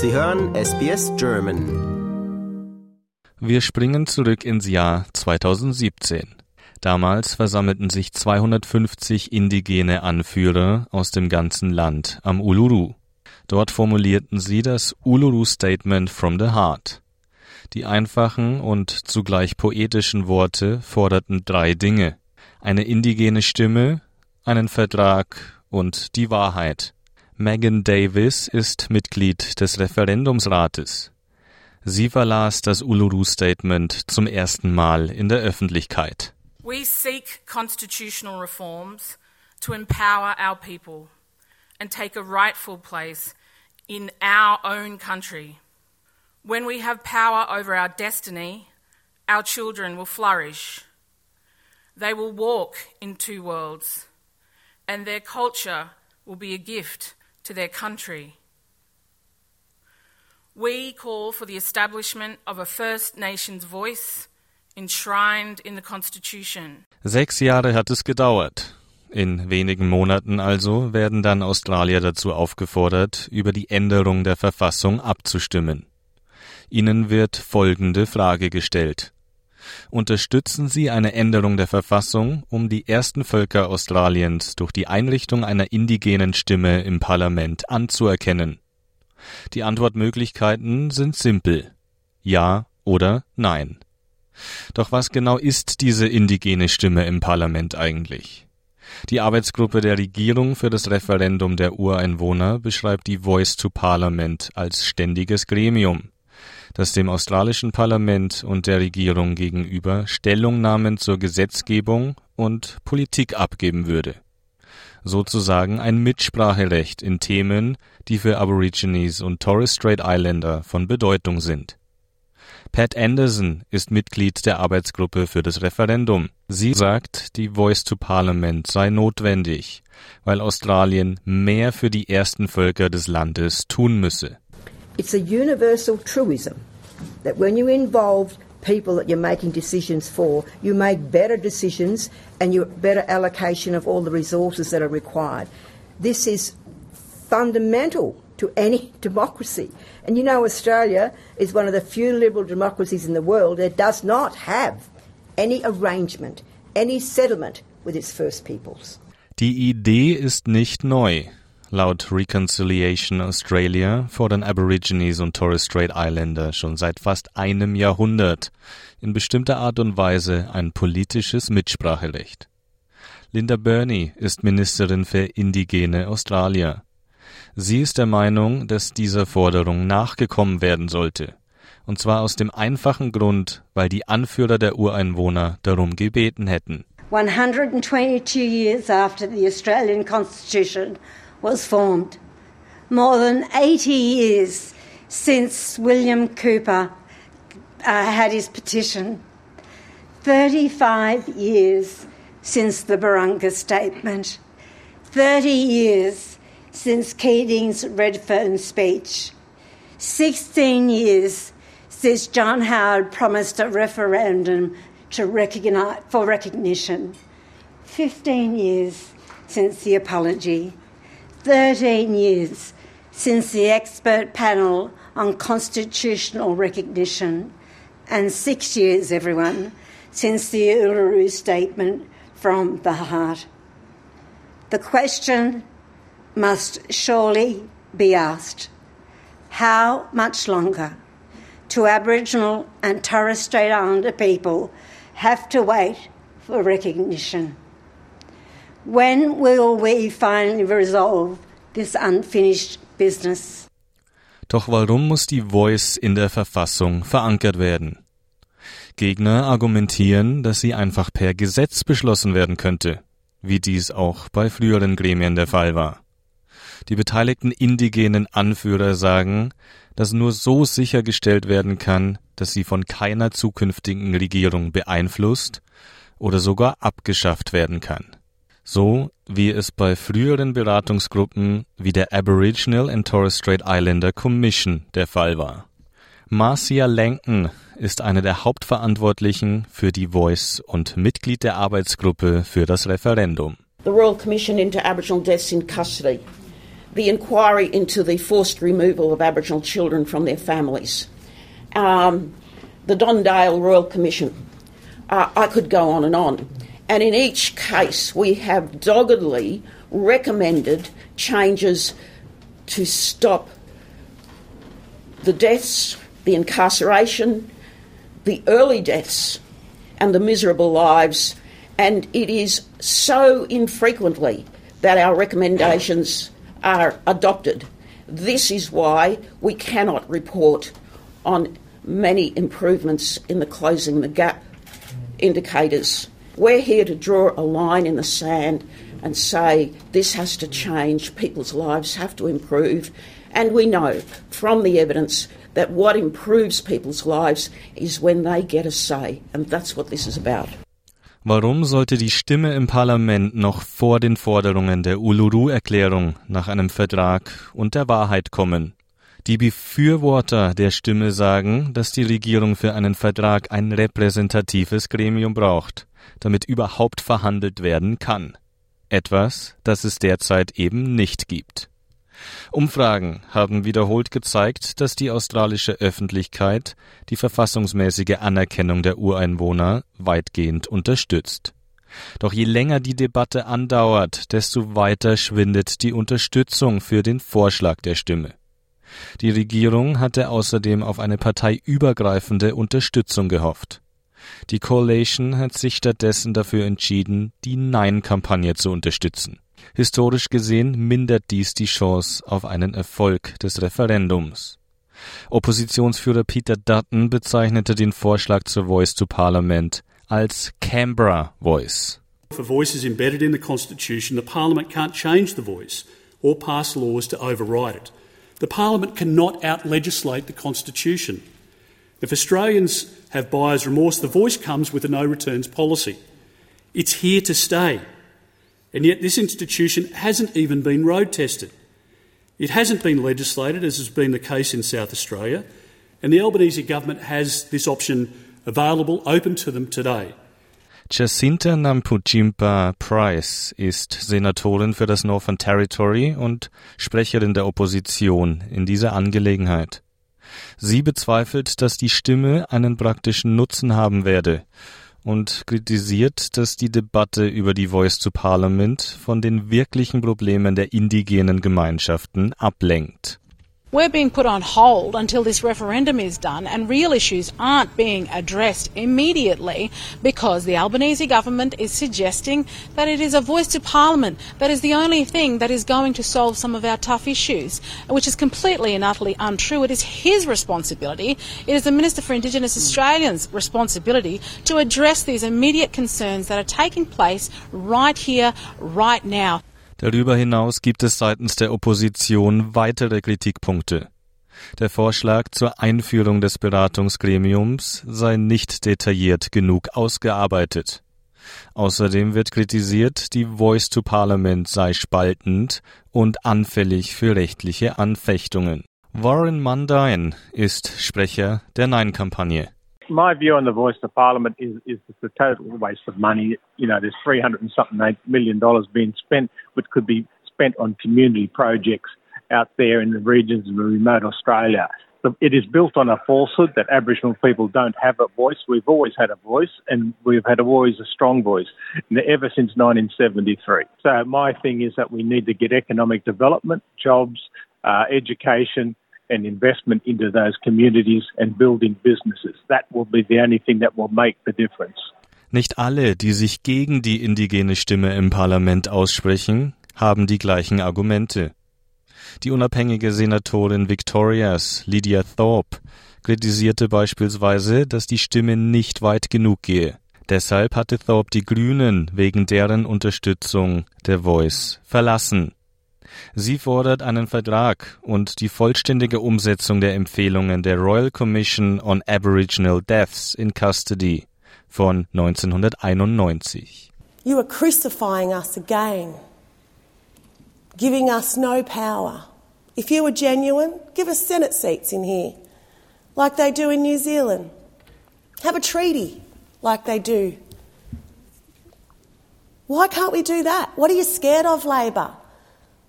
Sie hören SBS German. Wir springen zurück ins Jahr 2017. Damals versammelten sich 250 indigene Anführer aus dem ganzen Land am Uluru. Dort formulierten sie das Uluru Statement from the Heart. Die einfachen und zugleich poetischen Worte forderten drei Dinge. Eine indigene Stimme, einen Vertrag und die Wahrheit. Megan Davis ist Mitglied des Referendumsrates. Sie verlas das Uluru Statement zum ersten Mal in der Öffentlichkeit. We seek constitutional reforms to empower our people and take a rightful place in our own country. When we have power over our destiny, our children will flourish. They will walk in two worlds, and their culture will be a gift to their country. We call for the establishment of a First Nations voice enshrined in the Constitution. Sechs Jahre hat es gedauert. In wenigen Monaten also werden dann Australier dazu aufgefordert, über die Änderung der Verfassung abzustimmen. Ihnen wird folgende Frage gestellt. Unterstützen Sie eine Änderung der Verfassung, um die ersten Völker Australiens durch die Einrichtung einer indigenen Stimme im Parlament anzuerkennen? Die Antwortmöglichkeiten sind simpel. Ja oder Nein. Doch was genau ist diese indigene Stimme im Parlament eigentlich? Die Arbeitsgruppe der Regierung für das Referendum der Ureinwohner beschreibt die Voice to Parliament als ständiges Gremium das dem australischen Parlament und der Regierung gegenüber Stellungnahmen zur Gesetzgebung und Politik abgeben würde. Sozusagen ein Mitspracherecht in Themen, die für Aborigines und Torres Strait Islander von Bedeutung sind. Pat Anderson ist Mitglied der Arbeitsgruppe für das Referendum. Sie sagt, die Voice to Parliament sei notwendig, weil Australien mehr für die ersten Völker des Landes tun müsse. It's a universal truism that when you involve people that you're making decisions for, you make better decisions and you better allocation of all the resources that are required. This is fundamental to any democracy. And you know, Australia is one of the few liberal democracies in the world that does not have any arrangement, any settlement with its First Peoples. Die Idee ist nicht neu. Laut Reconciliation Australia fordern Aborigines und Torres Strait Islander schon seit fast einem Jahrhundert in bestimmter Art und Weise ein politisches Mitspracherecht. Linda Burney ist Ministerin für indigene Australier. Sie ist der Meinung, dass dieser Forderung nachgekommen werden sollte. Und zwar aus dem einfachen Grund, weil die Anführer der Ureinwohner darum gebeten hätten. 122 years after the Australian Constitution was formed. More than 80 years since William Cooper uh, had his petition. 35 years since the Barunga Statement. 30 years since Keating's Redfern speech. 16 years since John Howard promised a referendum to recognize, for recognition. 15 years since the apology. 13 years since the expert panel on constitutional recognition, and six years, everyone, since the Uluru Statement from the heart. The question must surely be asked how much longer do Aboriginal and Torres Strait Islander people have to wait for recognition? When will we finally resolve this unfinished business? Doch warum muss die Voice in der Verfassung verankert werden? Gegner argumentieren, dass sie einfach per Gesetz beschlossen werden könnte, wie dies auch bei früheren Gremien der Fall war. Die beteiligten indigenen Anführer sagen, dass nur so sichergestellt werden kann, dass sie von keiner zukünftigen Regierung beeinflusst oder sogar abgeschafft werden kann so wie es bei früheren Beratungsgruppen wie der Aboriginal and Torres Strait Islander Commission der Fall war. Marcia Langton ist eine der Hauptverantwortlichen für die Voice und Mitglied der Arbeitsgruppe für das Referendum. The Royal Commission into Aboriginal Deaths in Custody. the inquiry into the forced removal of Aboriginal children from their families, um, the Dondale Royal Commission. Uh, I could go on and on. And in each case, we have doggedly recommended changes to stop the deaths, the incarceration, the early deaths, and the miserable lives. And it is so infrequently that our recommendations are adopted. This is why we cannot report on many improvements in the closing the gap indicators. We're here to draw a line in the sand and say this has to change, people's lives have to improve. And we know from the evidence that what improves people's lives is when they get a say. And that's what this is about. Warum sollte die Stimme im Parlament noch vor den Forderungen der Uluru-Erklärung nach einem Vertrag und der Wahrheit kommen? Die Befürworter der Stimme sagen, dass die Regierung für einen Vertrag ein repräsentatives Gremium braucht, damit überhaupt verhandelt werden kann. Etwas, das es derzeit eben nicht gibt. Umfragen haben wiederholt gezeigt, dass die australische Öffentlichkeit die verfassungsmäßige Anerkennung der Ureinwohner weitgehend unterstützt. Doch je länger die Debatte andauert, desto weiter schwindet die Unterstützung für den Vorschlag der Stimme. Die Regierung hatte außerdem auf eine parteiübergreifende Unterstützung gehofft. Die Coalition hat sich stattdessen dafür entschieden, die Nein-Kampagne zu unterstützen. Historisch gesehen mindert dies die Chance auf einen Erfolg des Referendums. Oppositionsführer Peter Dutton bezeichnete den Vorschlag zur Voice to Parliament als Canberra Voice. If a voice is embedded in the Constitution, the Parliament can't change the voice or pass laws to override it. The Parliament cannot out legislate the Constitution. If Australians have buyer's remorse, the voice comes with a no returns policy. It's here to stay. And yet, this institution hasn't even been road tested. It hasn't been legislated, as has been the case in South Australia, and the Albanese government has this option available, open to them today. Jacinta Nampujimpa Price ist Senatorin für das Northern Territory und Sprecherin der Opposition in dieser Angelegenheit. Sie bezweifelt, dass die Stimme einen praktischen Nutzen haben werde und kritisiert, dass die Debatte über die Voice to Parliament von den wirklichen Problemen der indigenen Gemeinschaften ablenkt. We're being put on hold until this referendum is done, and real issues aren't being addressed immediately because the Albanese government is suggesting that it is a voice to Parliament that is the only thing that is going to solve some of our tough issues, which is completely and utterly untrue. It is his responsibility, it is the Minister for Indigenous Australians' responsibility to address these immediate concerns that are taking place right here, right now. Darüber hinaus gibt es seitens der Opposition weitere Kritikpunkte. Der Vorschlag zur Einführung des Beratungsgremiums sei nicht detailliert genug ausgearbeitet. Außerdem wird kritisiert, die Voice to Parliament sei spaltend und anfällig für rechtliche Anfechtungen. Warren Mundine ist Sprecher der Nein-Kampagne. My view on the voice of Parliament is is it's a total waste of money. You know, there's three hundred and something eight million dollars being spent, which could be spent on community projects out there in the regions of remote Australia. It is built on a falsehood that Aboriginal people don't have a voice. We've always had a voice, and we've had always a strong voice ever since 1973. So my thing is that we need to get economic development, jobs, uh, education, and investment into those communities and building businesses. That will be the only thing that will make the difference. Nicht alle, die sich gegen die indigene Stimme im Parlament aussprechen, haben die gleichen Argumente. Die unabhängige Senatorin Victorias, Lydia Thorpe, kritisierte beispielsweise, dass die Stimme nicht weit genug gehe. Deshalb hatte Thorpe die Grünen wegen deren Unterstützung der Voice verlassen. Sie fordert einen Vertrag und die vollständige Umsetzung der Empfehlungen der Royal Commission on Aboriginal Deaths in Custody von 1991. You are crucifying us again, giving us no power. If you were genuine, give us Senate seats in here, like they do in New Zealand. Have a treaty, like they do. Why can't we do that? What are you scared of, Labor?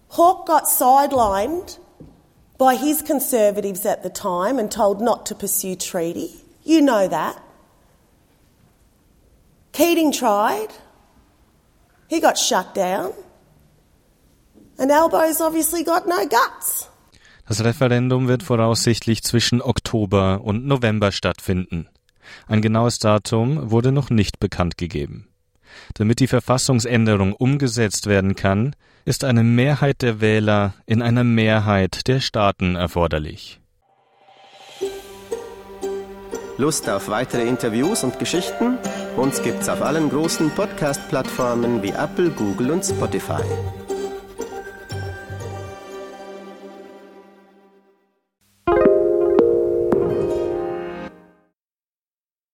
Hawke got sidelined by his Conservatives at the time and told not to pursue treaty. You know that. Keating tried. He got shut down. And Albo's obviously got no guts. Das Referendum wird voraussichtlich zwischen Oktober und November stattfinden. Ein genaues Datum wurde noch nicht bekannt gegeben. Damit die Verfassungsänderung umgesetzt werden kann, ist eine Mehrheit der Wähler in einer Mehrheit der Staaten erforderlich. Lust auf weitere Interviews und Geschichten? Uns gibt's auf allen großen Podcast-Plattformen wie Apple, Google und Spotify.